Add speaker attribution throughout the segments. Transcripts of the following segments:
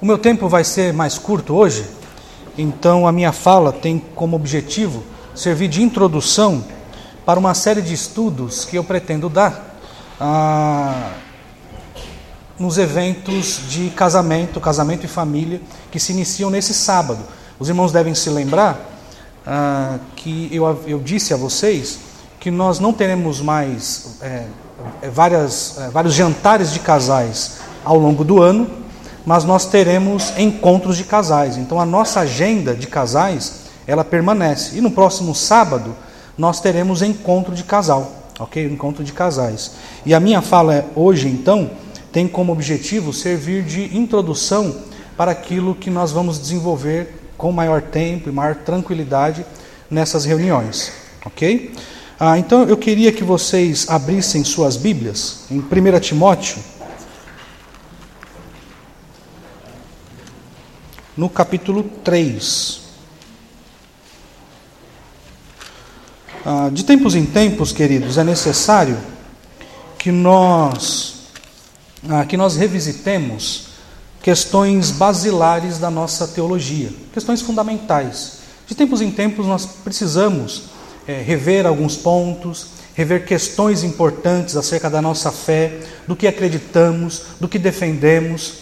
Speaker 1: O meu tempo vai ser mais curto hoje, então a minha fala tem como objetivo servir de introdução para uma série de estudos que eu pretendo dar ah, nos eventos de casamento, casamento e família que se iniciam nesse sábado. Os irmãos devem se lembrar ah, que eu, eu disse a vocês que nós não teremos mais é, várias, é, vários jantares de casais ao longo do ano, mas nós teremos encontros de casais. Então a nossa agenda de casais, ela permanece. E no próximo sábado nós teremos encontro de casal, OK? Encontro de casais. E a minha fala hoje então tem como objetivo servir de introdução para aquilo que nós vamos desenvolver com maior tempo e maior tranquilidade nessas reuniões, OK? Ah, então eu queria que vocês abrissem suas Bíblias em 1 Timóteo no capítulo 3. Ah, de tempos em tempos, queridos, é necessário que nós, ah, que nós revisitemos questões basilares da nossa teologia, questões fundamentais. De tempos em tempos, nós precisamos é, rever alguns pontos, rever questões importantes acerca da nossa fé, do que acreditamos, do que defendemos.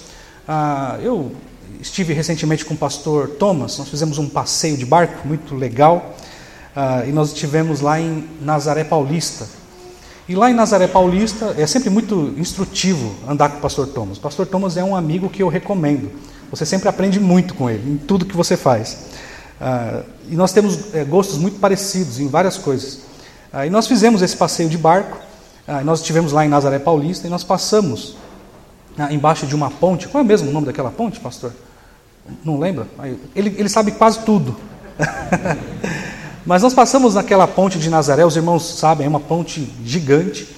Speaker 1: Ah, eu estive recentemente com o pastor Thomas, nós fizemos um passeio de barco muito legal uh, e nós estivemos lá em Nazaré Paulista. E lá em Nazaré Paulista é sempre muito instrutivo andar com o pastor Thomas. O pastor Thomas é um amigo que eu recomendo. Você sempre aprende muito com ele, em tudo que você faz. Uh, e nós temos é, gostos muito parecidos em várias coisas. Uh, e nós fizemos esse passeio de barco, nós estivemos lá em Nazaré Paulista e nós passamos embaixo de uma ponte. Qual é mesmo o nome daquela ponte, pastor? Não lembra? Ele, ele sabe quase tudo. Mas nós passamos naquela ponte de Nazaré, os irmãos sabem, é uma ponte gigante,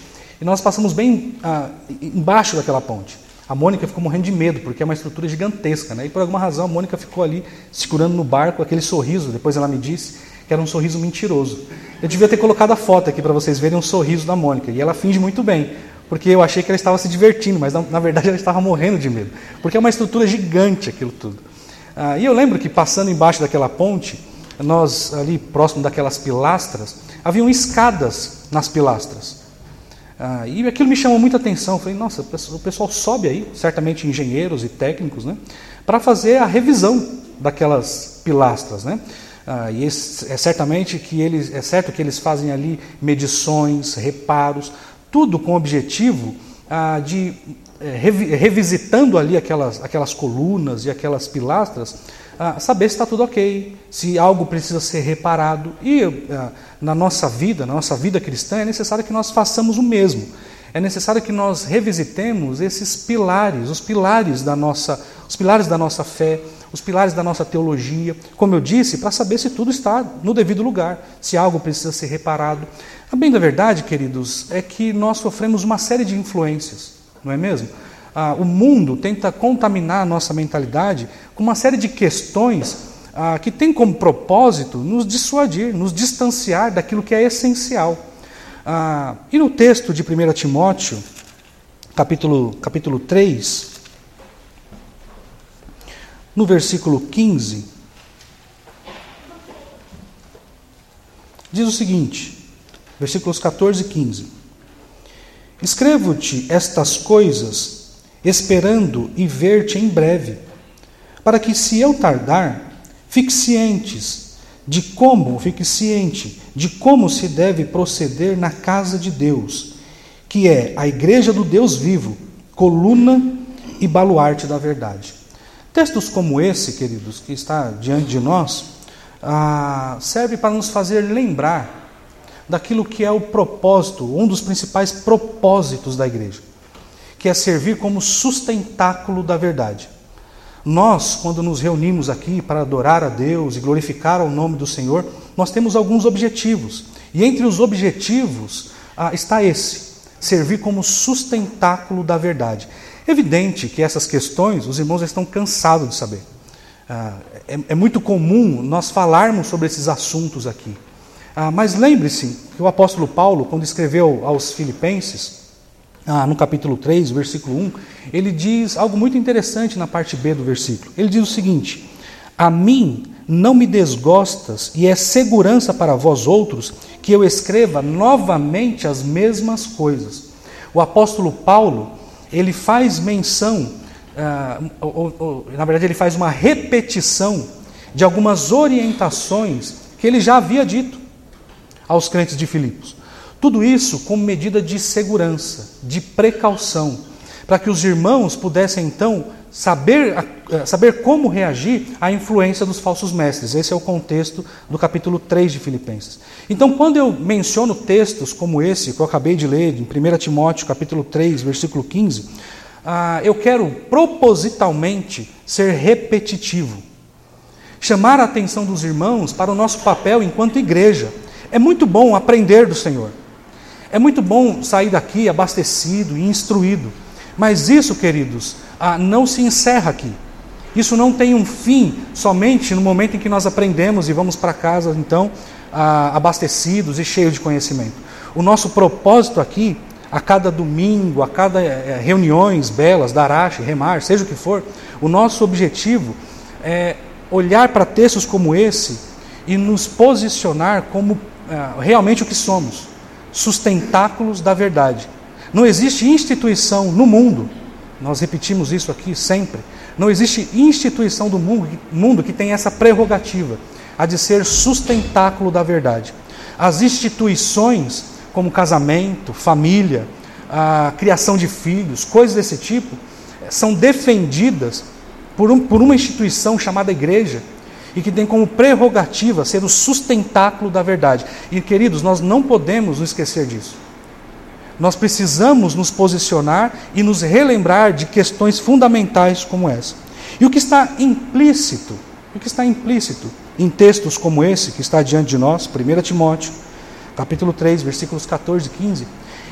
Speaker 1: e nós passamos bem ah, embaixo daquela ponte. A Mônica ficou morrendo de medo, porque é uma estrutura gigantesca, né? e por alguma razão a Mônica ficou ali segurando no barco aquele sorriso, depois ela me disse que era um sorriso mentiroso. Eu devia ter colocado a foto aqui para vocês verem um sorriso da Mônica, e ela finge muito bem, porque eu achei que ela estava se divertindo, mas na, na verdade ela estava morrendo de medo, porque é uma estrutura gigante aquilo tudo. Ah, e eu lembro que passando embaixo daquela ponte, nós ali próximo daquelas pilastras, haviam escadas nas pilastras. Ah, e aquilo me chamou muita atenção. Eu falei, nossa, o pessoal sobe aí, certamente engenheiros e técnicos, né, para fazer a revisão daquelas pilastras, né? Ah, e é certamente que eles, é certo que eles fazem ali medições, reparos, tudo com o objetivo ah, de revisitando ali aquelas, aquelas colunas e aquelas pilastras, ah, saber se está tudo ok, se algo precisa ser reparado. E ah, na nossa vida, na nossa vida cristã, é necessário que nós façamos o mesmo. É necessário que nós revisitemos esses pilares, os pilares da nossa, os pilares da nossa fé, os pilares da nossa teologia, como eu disse, para saber se tudo está no devido lugar, se algo precisa ser reparado. A bem da verdade, queridos, é que nós sofremos uma série de influências não é mesmo? Ah, o mundo tenta contaminar a nossa mentalidade com uma série de questões ah, que tem como propósito nos dissuadir, nos distanciar daquilo que é essencial. Ah, e no texto de 1 Timóteo, capítulo, capítulo 3, no versículo 15, diz o seguinte, versículos 14 e 15. Escrevo-te estas coisas, esperando e ver-te em breve, para que, se eu tardar, fique cientes de como, fique ciente de como se deve proceder na casa de Deus, que é a igreja do Deus vivo, coluna e baluarte da verdade. Textos como esse, queridos, que está diante de nós, ah, serve para nos fazer lembrar daquilo que é o propósito, um dos principais propósitos da igreja, que é servir como sustentáculo da verdade. Nós, quando nos reunimos aqui para adorar a Deus e glorificar o nome do Senhor, nós temos alguns objetivos. E entre os objetivos ah, está esse: servir como sustentáculo da verdade. Evidente que essas questões os irmãos estão cansados de saber. Ah, é, é muito comum nós falarmos sobre esses assuntos aqui. Ah, mas lembre-se que o apóstolo Paulo, quando escreveu aos Filipenses, ah, no capítulo 3, versículo 1, ele diz algo muito interessante na parte B do versículo. Ele diz o seguinte: A mim não me desgostas, e é segurança para vós outros que eu escreva novamente as mesmas coisas. O apóstolo Paulo, ele faz menção, ah, ou, ou, na verdade, ele faz uma repetição de algumas orientações que ele já havia dito aos crentes de Filipos. Tudo isso como medida de segurança, de precaução, para que os irmãos pudessem então saber, eh, saber como reagir à influência dos falsos mestres. Esse é o contexto do capítulo 3 de Filipenses. Então, quando eu menciono textos como esse que eu acabei de ler, em 1 Timóteo capítulo 3, versículo 15, ah, eu quero propositalmente ser repetitivo. Chamar a atenção dos irmãos para o nosso papel enquanto igreja. É muito bom aprender do Senhor. É muito bom sair daqui abastecido e instruído, mas isso, queridos, ah, não se encerra aqui. Isso não tem um fim somente no momento em que nós aprendemos e vamos para casa, então, ah, abastecidos e cheios de conhecimento. O nosso propósito aqui, a cada domingo, a cada eh, reuniões belas, darache, remar, seja o que for, o nosso objetivo é olhar para textos como esse e nos posicionar como realmente o que somos sustentáculos da verdade. Não existe instituição no mundo, nós repetimos isso aqui sempre, não existe instituição do mundo, mundo que tenha essa prerrogativa, a de ser sustentáculo da verdade. As instituições, como casamento, família, a criação de filhos, coisas desse tipo, são defendidas por, um, por uma instituição chamada igreja, e que tem como prerrogativa ser o sustentáculo da verdade. E queridos, nós não podemos nos esquecer disso. Nós precisamos nos posicionar e nos relembrar de questões fundamentais como essa. E o que está implícito, o que está implícito em textos como esse que está diante de nós, 1 Timóteo, capítulo 3, versículos 14 e 15,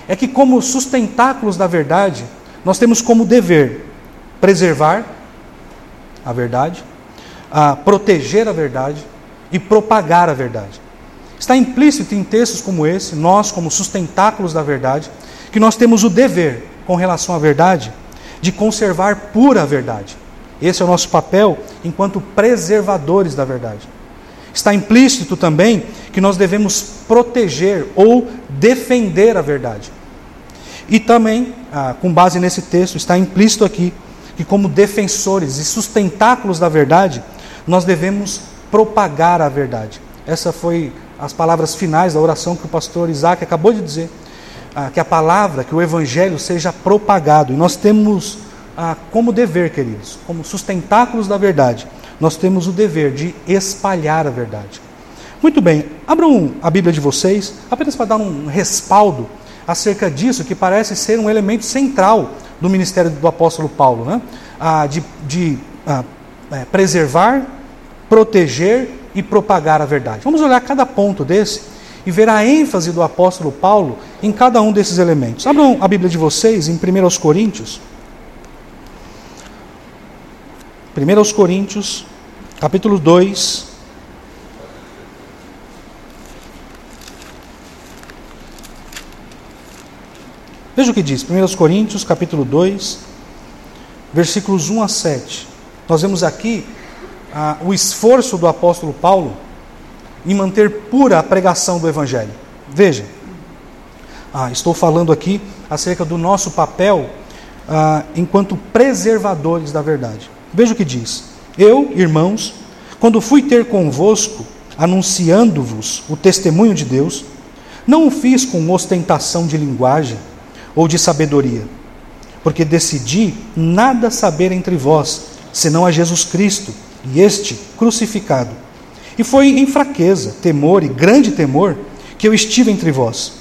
Speaker 1: é que como sustentáculos da verdade, nós temos como dever preservar a verdade, a proteger a verdade e propagar a verdade. Está implícito em textos como esse, nós, como sustentáculos da verdade, que nós temos o dever, com relação à verdade, de conservar pura a verdade. Esse é o nosso papel enquanto preservadores da verdade. Está implícito também que nós devemos proteger ou defender a verdade. E também, ah, com base nesse texto, está implícito aqui que, como defensores e sustentáculos da verdade, nós devemos propagar a verdade. Essa foi as palavras finais da oração que o pastor Isaac acabou de dizer. Ah, que a palavra, que o evangelho seja propagado. E nós temos ah, como dever, queridos, como sustentáculos da verdade, nós temos o dever de espalhar a verdade. Muito bem, abram a Bíblia de vocês, apenas para dar um respaldo acerca disso, que parece ser um elemento central do ministério do apóstolo Paulo, né? Ah, de, de ah, é, preservar, proteger e propagar a verdade. Vamos olhar cada ponto desse e ver a ênfase do apóstolo Paulo em cada um desses elementos. Abram a Bíblia de vocês em 1 Coríntios. 1 Coríntios, capítulo 2. Veja o que diz, 1 Coríntios, capítulo 2, versículos 1 a 7. Nós vemos aqui ah, o esforço do apóstolo Paulo em manter pura a pregação do Evangelho. Veja, ah, estou falando aqui acerca do nosso papel ah, enquanto preservadores da verdade. Veja o que diz: Eu, irmãos, quando fui ter convosco, anunciando-vos o testemunho de Deus, não o fiz com ostentação de linguagem ou de sabedoria, porque decidi nada saber entre vós senão a Jesus Cristo, e este crucificado. E foi em fraqueza, temor e grande temor que eu estive entre vós.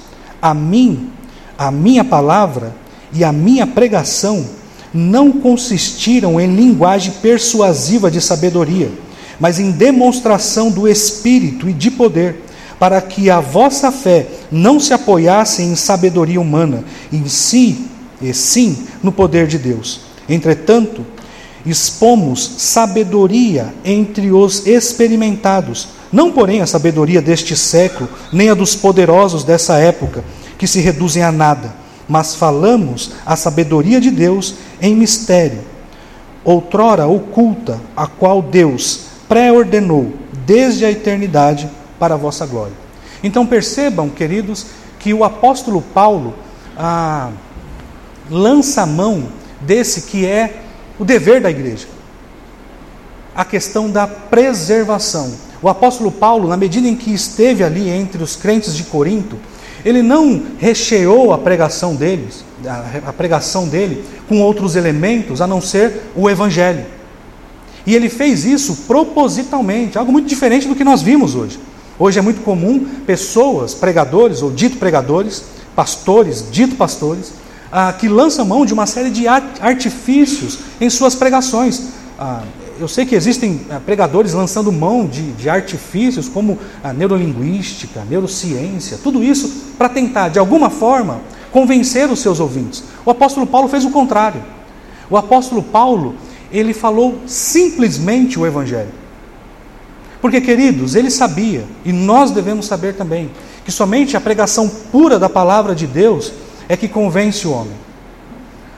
Speaker 1: A mim, a minha palavra e a minha pregação não consistiram em linguagem persuasiva de sabedoria, mas em demonstração do Espírito e de poder, para que a vossa fé não se apoiasse em sabedoria humana, em si, e sim no poder de Deus. Entretanto, expomos sabedoria entre os experimentados, não porém a sabedoria deste século, nem a dos poderosos dessa época, que se reduzem a nada, mas falamos a sabedoria de Deus em mistério, outrora oculta, a qual Deus pré-ordenou desde a eternidade para a vossa glória. Então percebam, queridos, que o apóstolo Paulo ah, lança a mão desse que é o dever da igreja a questão da preservação. O apóstolo Paulo, na medida em que esteve ali entre os crentes de Corinto, ele não recheou a pregação deles, a pregação dele com outros elementos a não ser o evangelho. E ele fez isso propositalmente, algo muito diferente do que nós vimos hoje. Hoje é muito comum pessoas, pregadores ou dito pregadores, pastores, dito pastores, ah, que lançam mão de uma série de artifícios em suas pregações. Ah, eu sei que existem ah, pregadores lançando mão de, de artifícios como a neurolinguística, neurociência, tudo isso para tentar, de alguma forma, convencer os seus ouvintes. O apóstolo Paulo fez o contrário. O apóstolo Paulo, ele falou simplesmente o evangelho. Porque, queridos, ele sabia, e nós devemos saber também, que somente a pregação pura da palavra de Deus é que convence o homem.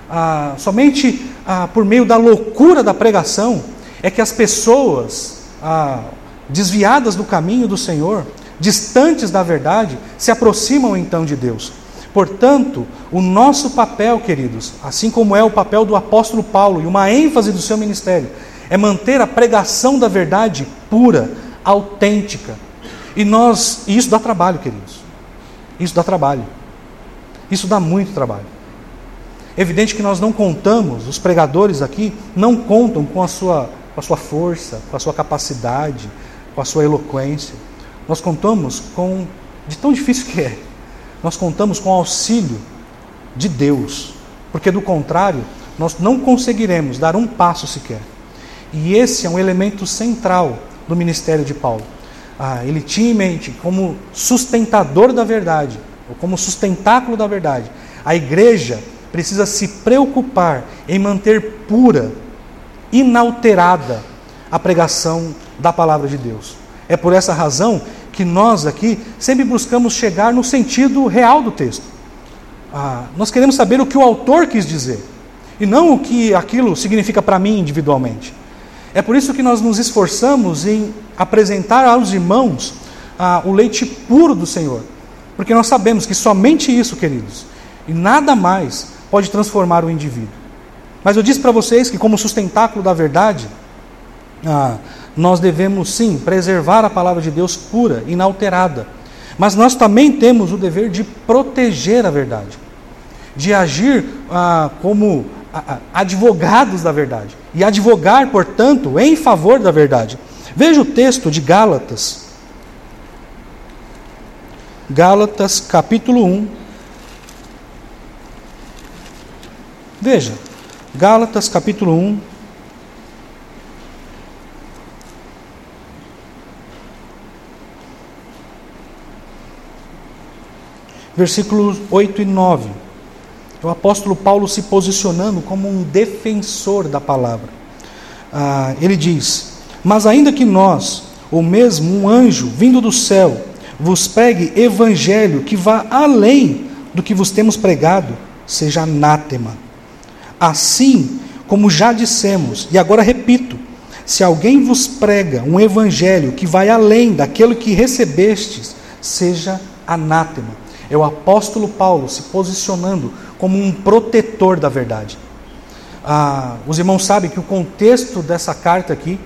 Speaker 1: Ah, somente ah, por meio da loucura da pregação é que as pessoas ah, desviadas do caminho do Senhor, distantes da verdade, se aproximam então de Deus. Portanto, o nosso papel, queridos, assim como é o papel do apóstolo Paulo e uma ênfase do seu ministério, é manter a pregação da verdade pura, autêntica. E nós, e isso dá trabalho, queridos. Isso dá trabalho. Isso dá muito trabalho. Evidente que nós não contamos, os pregadores aqui não contam com a sua com a sua força, com a sua capacidade, com a sua eloquência. Nós contamos com, de tão difícil que é, nós contamos com o auxílio de Deus, porque do contrário, nós não conseguiremos dar um passo sequer. E esse é um elemento central do ministério de Paulo. Ah, ele tinha em mente como sustentador da verdade, como sustentáculo da verdade. A igreja precisa se preocupar em manter pura inalterada a pregação da palavra de Deus. É por essa razão que nós aqui sempre buscamos chegar no sentido real do texto. Ah, nós queremos saber o que o autor quis dizer e não o que aquilo significa para mim individualmente. É por isso que nós nos esforçamos em apresentar aos irmãos ah, o leite puro do Senhor, porque nós sabemos que somente isso, queridos, e nada mais pode transformar o indivíduo. Mas eu disse para vocês que, como sustentáculo da verdade, ah, nós devemos sim preservar a palavra de Deus pura, inalterada. Mas nós também temos o dever de proteger a verdade, de agir ah, como ah, advogados da verdade e advogar, portanto, em favor da verdade. Veja o texto de Gálatas. Gálatas capítulo 1. Veja. Gálatas capítulo 1. Versículos 8 e 9. O apóstolo Paulo se posicionando como um defensor da palavra. Ah, ele diz: Mas ainda que nós, ou mesmo um anjo vindo do céu, vos pregue evangelho que vá além do que vos temos pregado, seja anátema. Assim como já dissemos, e agora repito: se alguém vos prega um evangelho que vai além daquilo que recebestes, seja anátema. É o apóstolo Paulo se posicionando como um protetor da verdade. Ah, os irmãos sabem que o contexto dessa carta aqui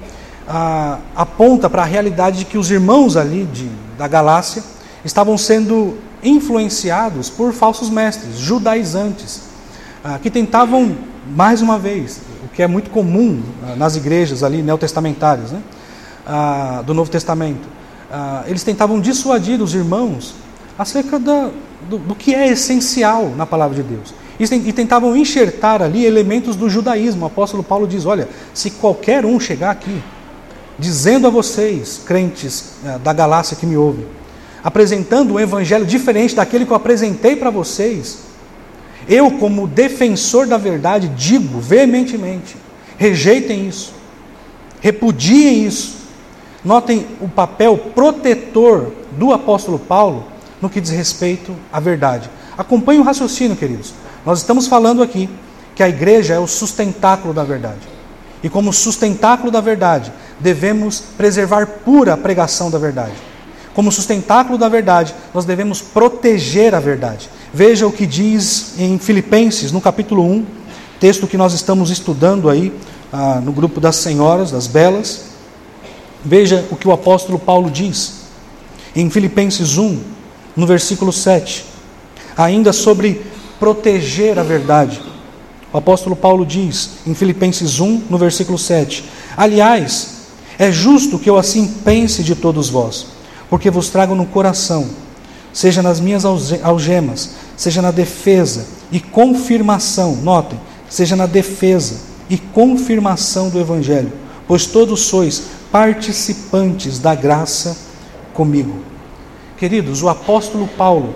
Speaker 1: ah, aponta para a realidade de que os irmãos ali de, da Galácia estavam sendo influenciados por falsos mestres, judaizantes, ah, que tentavam, mais uma vez, o que é muito comum ah, nas igrejas ali neotestamentárias né, ah, do Novo Testamento, ah, eles tentavam dissuadir os irmãos acerca da, do, do, que é essencial na palavra de Deus. E, tentavam enxertar ali elementos do judaísmo. O apóstolo Paulo diz: olha, se qualquer um chegar aqui, dizendo a vocês, crentes ah, da Galácia que me ouvem, apresentando um evangelho diferente daquele que eu apresentei para vocês, eu, como defensor da verdade, digo veementemente: rejeitem isso, repudiem isso. Notem o papel protetor do apóstolo Paulo no que diz respeito à verdade. Acompanhe o raciocínio, queridos. Nós estamos falando aqui que a igreja é o sustentáculo da verdade. E como sustentáculo da verdade, devemos preservar pura a pregação da verdade. Como sustentáculo da verdade, nós devemos proteger a verdade. Veja o que diz em Filipenses, no capítulo 1, texto que nós estamos estudando aí ah, no grupo das senhoras, das belas. Veja o que o apóstolo Paulo diz em Filipenses 1, no versículo 7, ainda sobre proteger a verdade. O apóstolo Paulo diz em Filipenses 1, no versículo 7: Aliás, é justo que eu assim pense de todos vós, porque vos trago no coração, seja nas minhas algemas, seja na defesa e confirmação, notem, seja na defesa e confirmação do Evangelho, pois todos sois participantes da graça comigo. Queridos, o apóstolo Paulo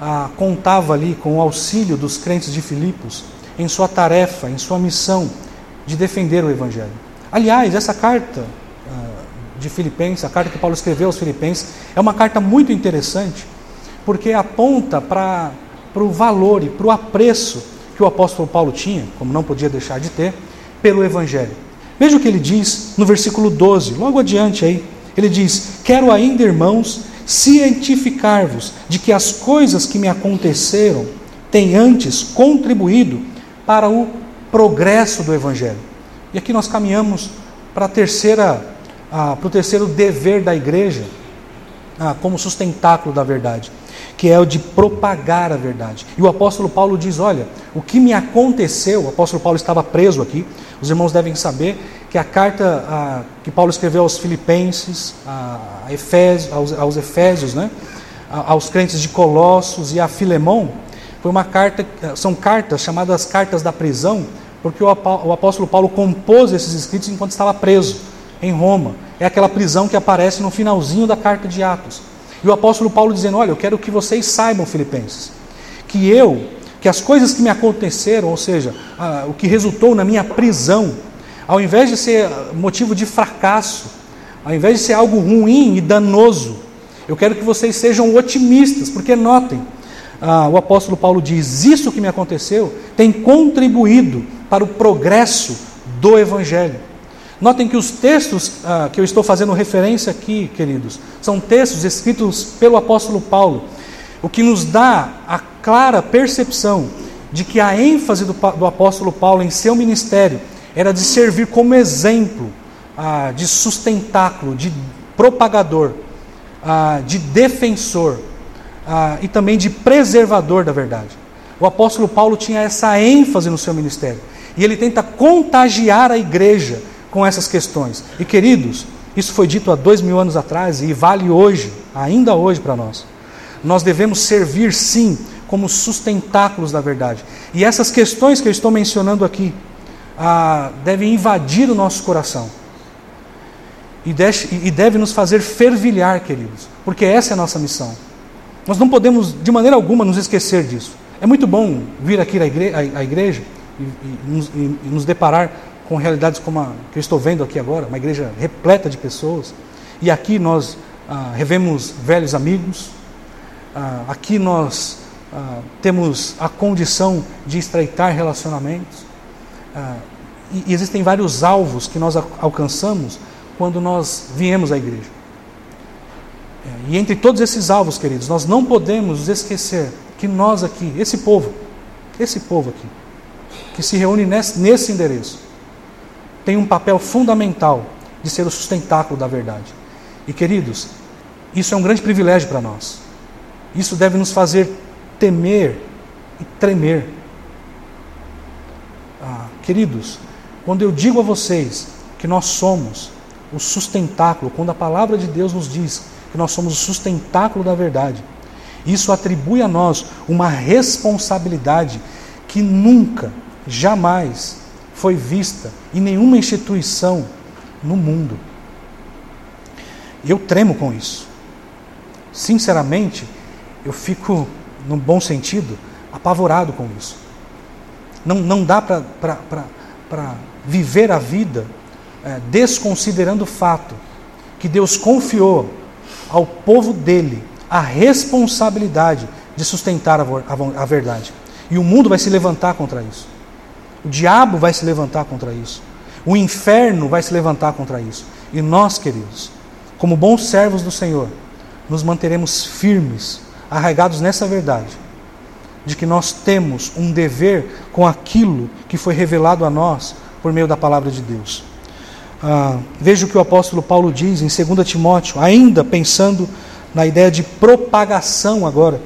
Speaker 1: ah, contava ali com o auxílio dos crentes de Filipos em sua tarefa, em sua missão de defender o Evangelho. Aliás, essa carta de Filipenses, a carta que Paulo escreveu aos Filipenses, é uma carta muito interessante, porque aponta para o valor e para o apreço que o apóstolo Paulo tinha, como não podia deixar de ter, pelo Evangelho. Veja o que ele diz no versículo 12, logo adiante aí. Ele diz: Quero ainda, irmãos, cientificar-vos de que as coisas que me aconteceram têm antes contribuído para o progresso do Evangelho. E aqui nós caminhamos para a terceira, ah, para o terceiro dever da igreja, ah, como sustentáculo da verdade, que é o de propagar a verdade. E o apóstolo Paulo diz: Olha, o que me aconteceu, o apóstolo Paulo estava preso aqui, os irmãos devem saber que a carta a, que Paulo escreveu aos Filipenses, a, Efésios, aos, aos, Efésios, né, aos crentes de Colossos e a Filemão, foi uma carta, são cartas chamadas cartas da prisão, porque o apóstolo Paulo compôs esses escritos enquanto estava preso em Roma. É aquela prisão que aparece no finalzinho da carta de Atos. E o apóstolo Paulo dizendo: Olha, eu quero que vocês saibam, Filipenses, que eu que as coisas que me aconteceram, ou seja, ah, o que resultou na minha prisão, ao invés de ser motivo de fracasso, ao invés de ser algo ruim e danoso, eu quero que vocês sejam otimistas, porque notem, ah, o apóstolo Paulo diz: Isso que me aconteceu tem contribuído para o progresso do Evangelho. Notem que os textos ah, que eu estou fazendo referência aqui, queridos, são textos escritos pelo apóstolo Paulo o que nos dá a clara percepção de que a ênfase do, do apóstolo Paulo em seu ministério era de servir como exemplo ah, de sustentáculo, de propagador, ah, de defensor ah, e também de preservador da verdade. O apóstolo Paulo tinha essa ênfase no seu ministério e ele tenta contagiar a igreja com essas questões. E queridos, isso foi dito há dois mil anos atrás e vale hoje, ainda hoje para nós. Nós devemos servir, sim, como sustentáculos da verdade. E essas questões que eu estou mencionando aqui ah, devem invadir o nosso coração. E deve, e deve nos fazer fervilhar, queridos, porque essa é a nossa missão. Nós não podemos, de maneira alguma, nos esquecer disso. É muito bom vir aqui à igreja, à igreja e, e, e, nos, deparar com realidades como a que eu estou vendo aqui agora, uma igreja repleta de pessoas. E aqui nós ah, revemos velhos amigos, ah, aqui nós ah, temos a condição de estreitar relacionamentos. Ah, e, e existem vários alvos que nós alcançamos quando nós viemos à igreja. É, e entre todos esses alvos, queridos, nós não podemos esquecer que nós aqui, esse povo, esse povo aqui, que se reúne nesse, nesse endereço, tem um papel fundamental de ser o sustentáculo da verdade. E queridos, isso é um grande privilégio para nós. Isso deve nos fazer temer e tremer. Ah, queridos, quando eu digo a vocês que nós somos o sustentáculo, quando a palavra de Deus nos diz que nós somos o sustentáculo da verdade, isso atribui a nós uma responsabilidade que nunca, jamais foi vista em nenhuma instituição no mundo. Eu tremo com isso. Sinceramente, eu fico, num bom sentido, apavorado com isso. Não, não dá para viver a vida é, desconsiderando o fato que Deus confiou ao povo dele a responsabilidade de sustentar a, a, a verdade. E o mundo vai se levantar contra isso. O diabo vai se levantar contra isso. O inferno vai se levantar contra isso. E nós, queridos, como bons servos do Senhor, nos manteremos firmes, arraigados nessa verdade, de que nós temos um dever com aquilo que foi revelado a nós por meio da palavra de Deus. Ah, veja o que o apóstolo Paulo diz em 2 Timóteo, ainda pensando na ideia de propagação agora.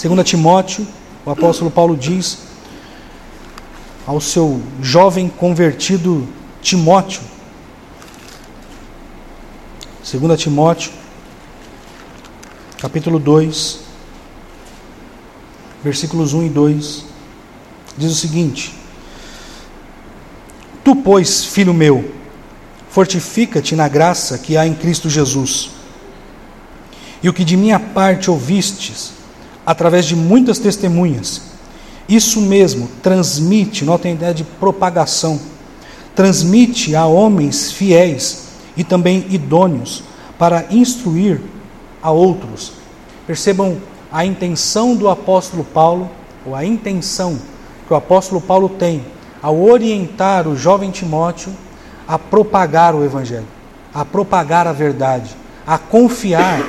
Speaker 1: 2 Timóteo, o apóstolo Paulo diz ao seu jovem convertido Timóteo, 2 Timóteo, capítulo 2, versículos 1 e 2, diz o seguinte: Tu, pois, filho meu, fortifica-te na graça que há em Cristo Jesus. E o que de minha parte ouvistes, através de muitas testemunhas, isso mesmo transmite, notem a ideia de propagação, transmite a homens fiéis e também idôneos para instruir a outros. Percebam a intenção do apóstolo Paulo, ou a intenção que o apóstolo Paulo tem ao orientar o jovem Timóteo a propagar o evangelho, a propagar a verdade, a confiar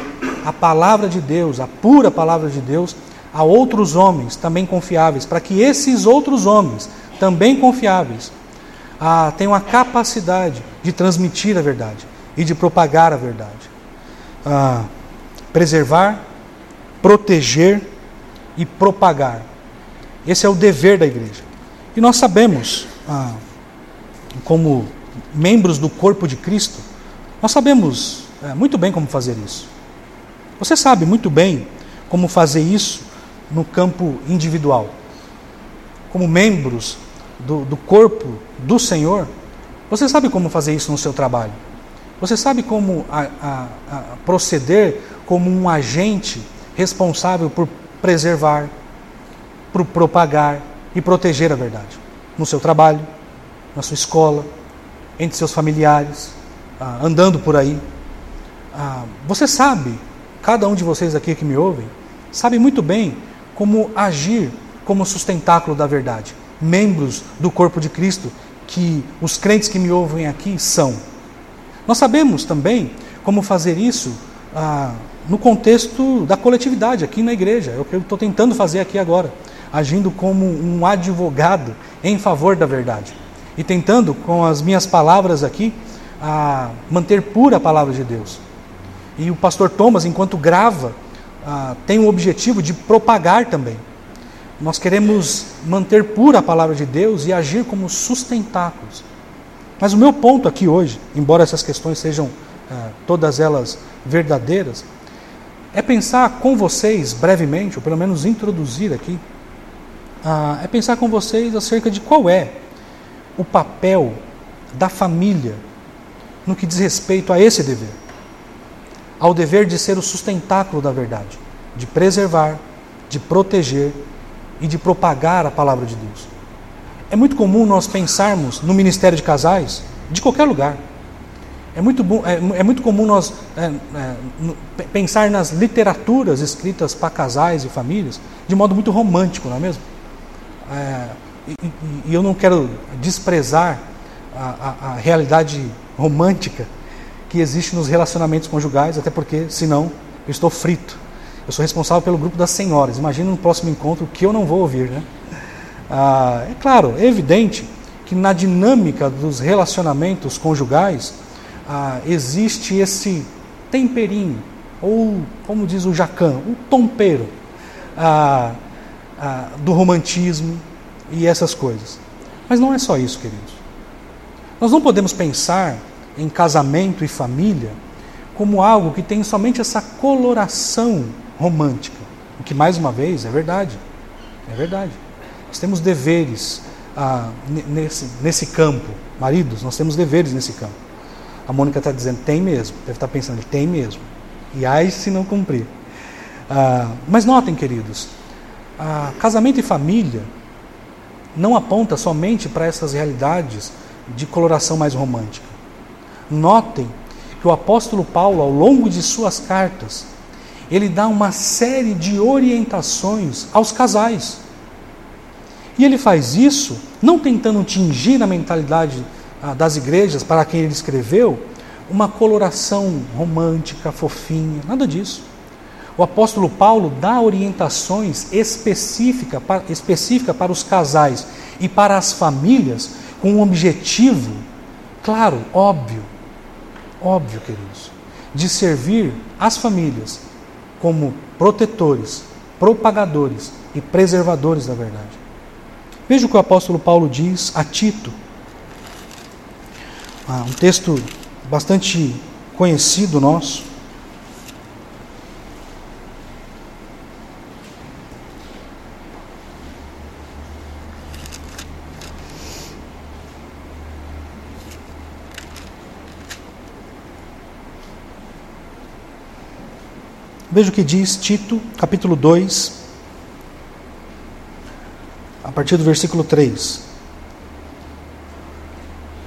Speaker 1: a palavra de Deus, a pura palavra de Deus, a outros homens também confiáveis, para que esses outros homens, também confiáveis, tenham a capacidade de transmitir a verdade e de propagar a verdade. Preservar, proteger e propagar. Esse é o dever da igreja. E nós sabemos, como membros do corpo de Cristo, nós sabemos é, muito bem como fazer isso. Você sabe muito bem como fazer isso no campo individual. Como membros do, do corpo do Senhor, você sabe como fazer isso no seu trabalho. Você sabe como a, a, a proceder como um agente responsável por preservar, por propagar e proteger a verdade. No seu trabalho, na sua escola, entre seus familiares, ah, andando por aí. Ah, você sabe, cada um de vocês aqui que me ouvem, sabe muito bem como agir como sustentáculo da verdade, membros do corpo de Cristo, que os crentes que me ouvem aqui são. Nós sabemos também como fazer isso ah, no contexto da coletividade, aqui na igreja. É o que eu estou tentando fazer aqui agora, agindo como um advogado em favor da verdade e tentando, com as minhas palavras aqui, a manter pura a palavra de Deus. E o pastor Thomas, enquanto grava ah, tem o objetivo de propagar também. Nós queremos manter pura a palavra de Deus e agir como sustentáculos. Mas o meu ponto aqui hoje, embora essas questões sejam ah, todas elas verdadeiras, é pensar com vocês brevemente, ou pelo menos introduzir aqui, ah, é pensar com vocês acerca de qual é o papel da família no que diz respeito a esse dever ao dever de ser o sustentáculo da verdade, de preservar, de proteger e de propagar a palavra de Deus. É muito comum nós pensarmos no ministério de casais de qualquer lugar. É muito, bom, é, é muito comum nós é, é, pensar nas literaturas escritas para casais e famílias de modo muito romântico, não é mesmo? É, e, e, eu não quero desprezar a, a, a realidade romântica que existe nos relacionamentos conjugais, até porque, senão, eu estou frito. Eu sou responsável pelo grupo das senhoras. Imagina no próximo encontro o que eu não vou ouvir, né? Ah, é claro, é evidente que na dinâmica dos relacionamentos conjugais ah, existe esse temperinho, ou como diz o Jacan, um tompeiro ah, ah, do romantismo e essas coisas. Mas não é só isso, queridos. Nós não podemos pensar em casamento e família como algo que tem somente essa coloração romântica. O que, mais uma vez, é verdade. É verdade. Nós temos deveres ah, nesse, nesse campo. Maridos, nós temos deveres nesse campo. A Mônica está dizendo, tem mesmo. Deve estar tá pensando, tem mesmo. E ai se não cumprir. Ah, mas notem, queridos, ah, casamento e família não aponta somente para essas realidades de coloração mais romântica. Notem que o apóstolo Paulo, ao longo de suas cartas, ele dá uma série de orientações aos casais. E ele faz isso não tentando tingir a mentalidade ah, das igrejas para quem ele escreveu uma coloração romântica, fofinha, nada disso. O apóstolo Paulo dá orientações específica para, específica para os casais e para as famílias com um objetivo, claro, óbvio, óbvio, queridos, de servir as famílias como protetores, propagadores e preservadores da verdade. Veja o que o apóstolo Paulo diz a Tito. Ah, um texto bastante conhecido nosso. Veja o que diz Tito, capítulo 2, a partir do versículo 3.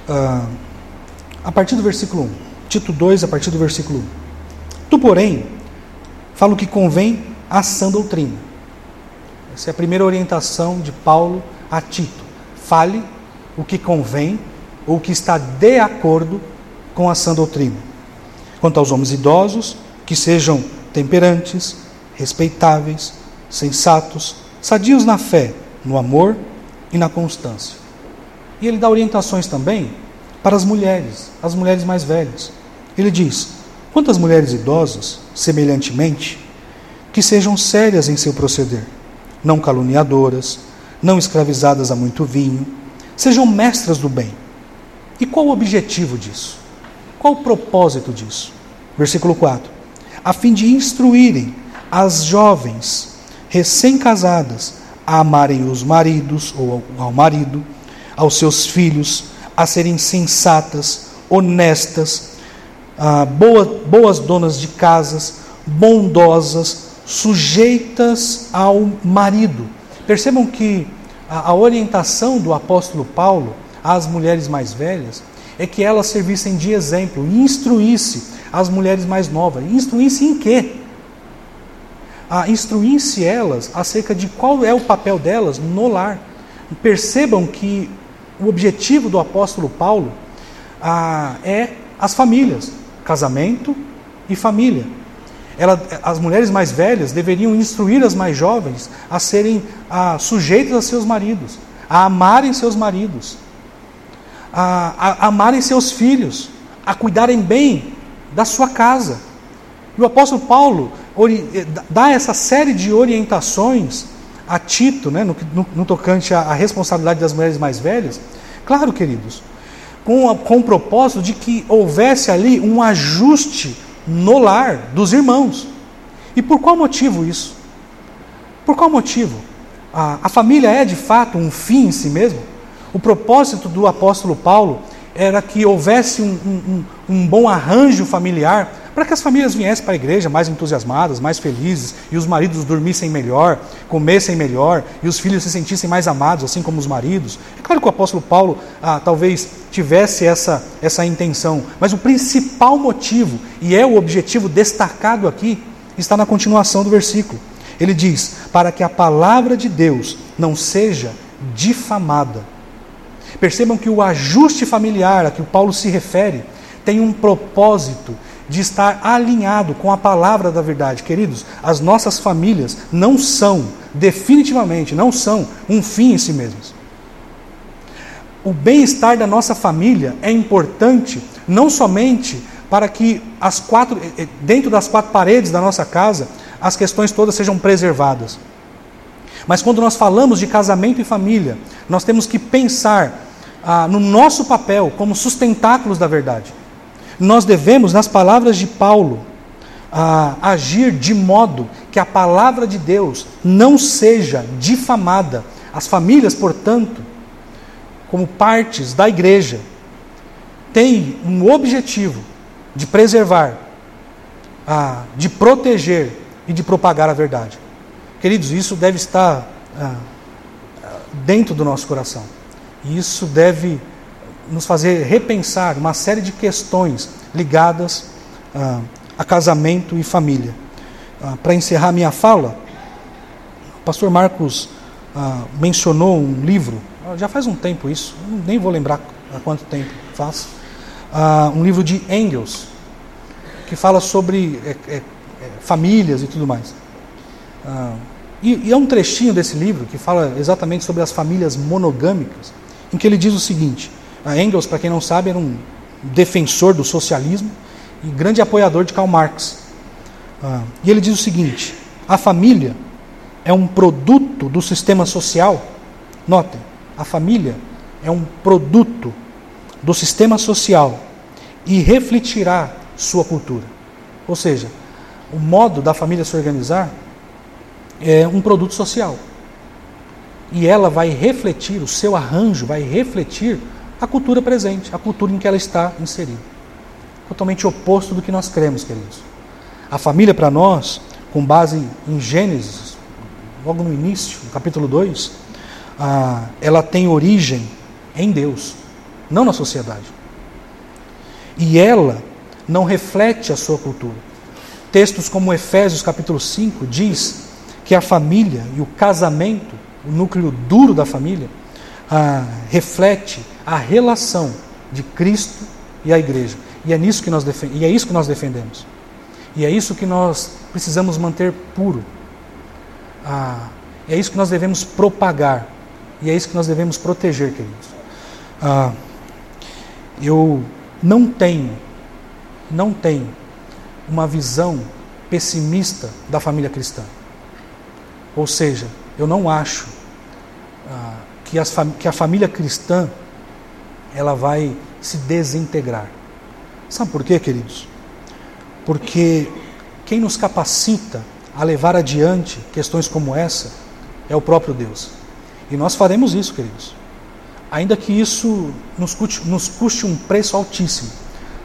Speaker 1: Ah, a partir do versículo 1. Tito 2, a partir do versículo 1. Tu, porém, fala o que convém à sã doutrina. Essa é a primeira orientação de Paulo a Tito. Fale o que convém ou o que está de acordo com a sã doutrina. Quanto aos homens idosos, que sejam temperantes, respeitáveis, sensatos, sadios na fé, no amor e na constância. E ele dá orientações também para as mulheres, as mulheres mais velhas. Ele diz: quantas mulheres idosas, semelhantemente, que sejam sérias em seu proceder, não caluniadoras, não escravizadas a muito vinho, sejam mestras do bem. E qual o objetivo disso? Qual o propósito disso? Versículo 4 a fim de instruírem as jovens recém-casadas a amarem os maridos ou ao marido, aos seus filhos, a serem sensatas, honestas, ah, boa, boas donas de casas, bondosas, sujeitas ao marido. Percebam que a orientação do apóstolo Paulo às mulheres mais velhas é que elas servissem de exemplo, instruísse as mulheres mais novas. Instruir-se em quê? Ah, Instruir-se elas acerca de qual é o papel delas no lar. Percebam que o objetivo do apóstolo Paulo ah, é as famílias, casamento e família. Ela, as mulheres mais velhas deveriam instruir as mais jovens a serem ah, sujeitas a seus maridos, a amarem seus maridos, a, a, a amarem seus filhos, a cuidarem bem da sua casa. E o apóstolo Paulo eh, dá essa série de orientações a Tito, né, no, no, no tocante à, à, responsabilidade das mulheres mais velhas. Claro, queridos, com, a, com o propósito de que houvesse ali um ajuste no lar dos irmãos. E por qual motivo isso? Por qual motivo? A, a família é de fato um fim em si mesmo? O propósito do apóstolo Paulo era que houvesse um, um, um bom arranjo familiar para que as famílias viessem para a igreja mais entusiasmadas, mais felizes, e os maridos dormissem melhor, comessem melhor, e os filhos se sentissem mais amados, assim como os maridos. É claro que o apóstolo Paulo ah, talvez tivesse essa, essa intenção, mas o principal motivo, e é o objetivo destacado aqui, está na continuação do versículo. Ele diz: para que a palavra de Deus não seja difamada Percebam que o ajuste familiar a que o Paulo se refere tem um propósito de estar alinhado com a palavra da verdade. Queridos, as nossas famílias não são, definitivamente, não são um fim em si mesmas. O bem-estar da nossa família é importante não somente para que as quatro, eh, eh, dentro das quatro paredes da nossa casa, as questões todas sejam preservadas. Mas quando nós falamos de casamento e família, nós temos que pensar ah, no nosso papel como sustentáculos da verdade. Nós devemos, nas palavras de Paulo, agir de modo que a palavra de Deus não seja difamada. As famílias, portanto, como partes da igreja, têm um objetivo de preservar, de proteger e de propagar a verdade. Queridos, isso deve estar dentro do nosso coração. Isso deve nos fazer repensar uma série de questões ligadas ah, a casamento e família. ah, para encerrar minha fala, o pastor Marcos ah, mencionou um livro, já faz um tempo isso, nem vou lembrar há quanto tempo faz, ah, um livro de Engels, que fala sobre é, é, é famílias e tudo mais. Ah, e, e é um trechinho desse livro que fala exatamente sobre as famílias monogâmicas, em que ele diz o seguinte: a Engels, para quem não sabe, era um defensor do socialismo e grande apoiador de Karl Marx. Ah, e ele diz o seguinte: a família é um produto do sistema social. Notem, a família é um produto do sistema social e refletirá sua cultura. Ou seja, o modo da família se organizar é um produto social. E ela vai refletir, o seu arranjo vai refletir a cultura presente, a cultura em que ela está inserida. Totalmente oposto do que nós cremos, queridos. A família para nós, com base em Gênesis, logo no início, no capítulo 2, ah, ela tem origem em Deus, não na sociedade. E ela não reflete a sua cultura. Textos como Efésios capítulo 5 diz que a família e o casamento, o núcleo duro da família, ah, reflete a relação de Cristo e a igreja. E é, nisso que nós e é isso que nós defendemos. E é isso que nós precisamos manter puro. Ah, é isso que nós devemos propagar. E é isso que nós devemos proteger, queridos. Ah, eu não tenho, não tenho uma visão pessimista da família cristã. Ou seja, eu não acho ah, que, as, que a família cristã ela vai se desintegrar. Sabe por quê, queridos? Porque quem nos capacita a levar adiante questões como essa é o próprio Deus. E nós faremos isso, queridos. Ainda que isso nos custe, nos custe um preço altíssimo,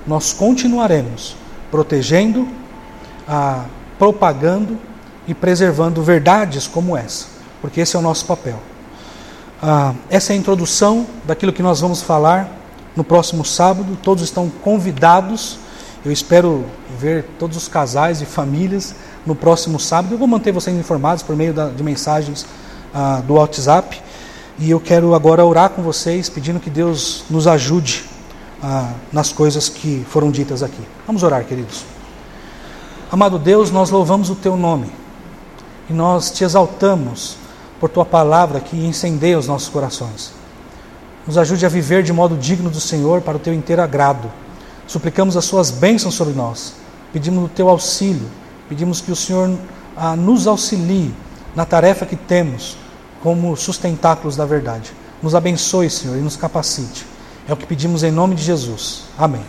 Speaker 1: nós continuaremos protegendo, ah, propagando e preservando verdades como essa, porque esse é o nosso papel. Ah, essa é a introdução daquilo que nós vamos falar no próximo sábado. Todos estão convidados. Eu espero ver todos os casais e famílias no próximo sábado. Eu vou manter vocês informados por meio da, de mensagens ah, do WhatsApp. E eu quero agora orar com vocês, pedindo que Deus nos ajude ah, nas coisas que foram ditas aqui. Vamos orar, queridos. Amado Deus, nós louvamos o Teu nome e nós te exaltamos por tua palavra que incendeia os nossos corações. Nos ajude a viver de modo digno do Senhor para o teu inteiro agrado. Suplicamos as suas bênçãos sobre nós. Pedimos o teu auxílio. Pedimos que o Senhor ah, nos auxilie na tarefa que temos como sustentáculos da verdade. Nos abençoe, Senhor, e nos capacite. É o que pedimos em nome de Jesus. Amém.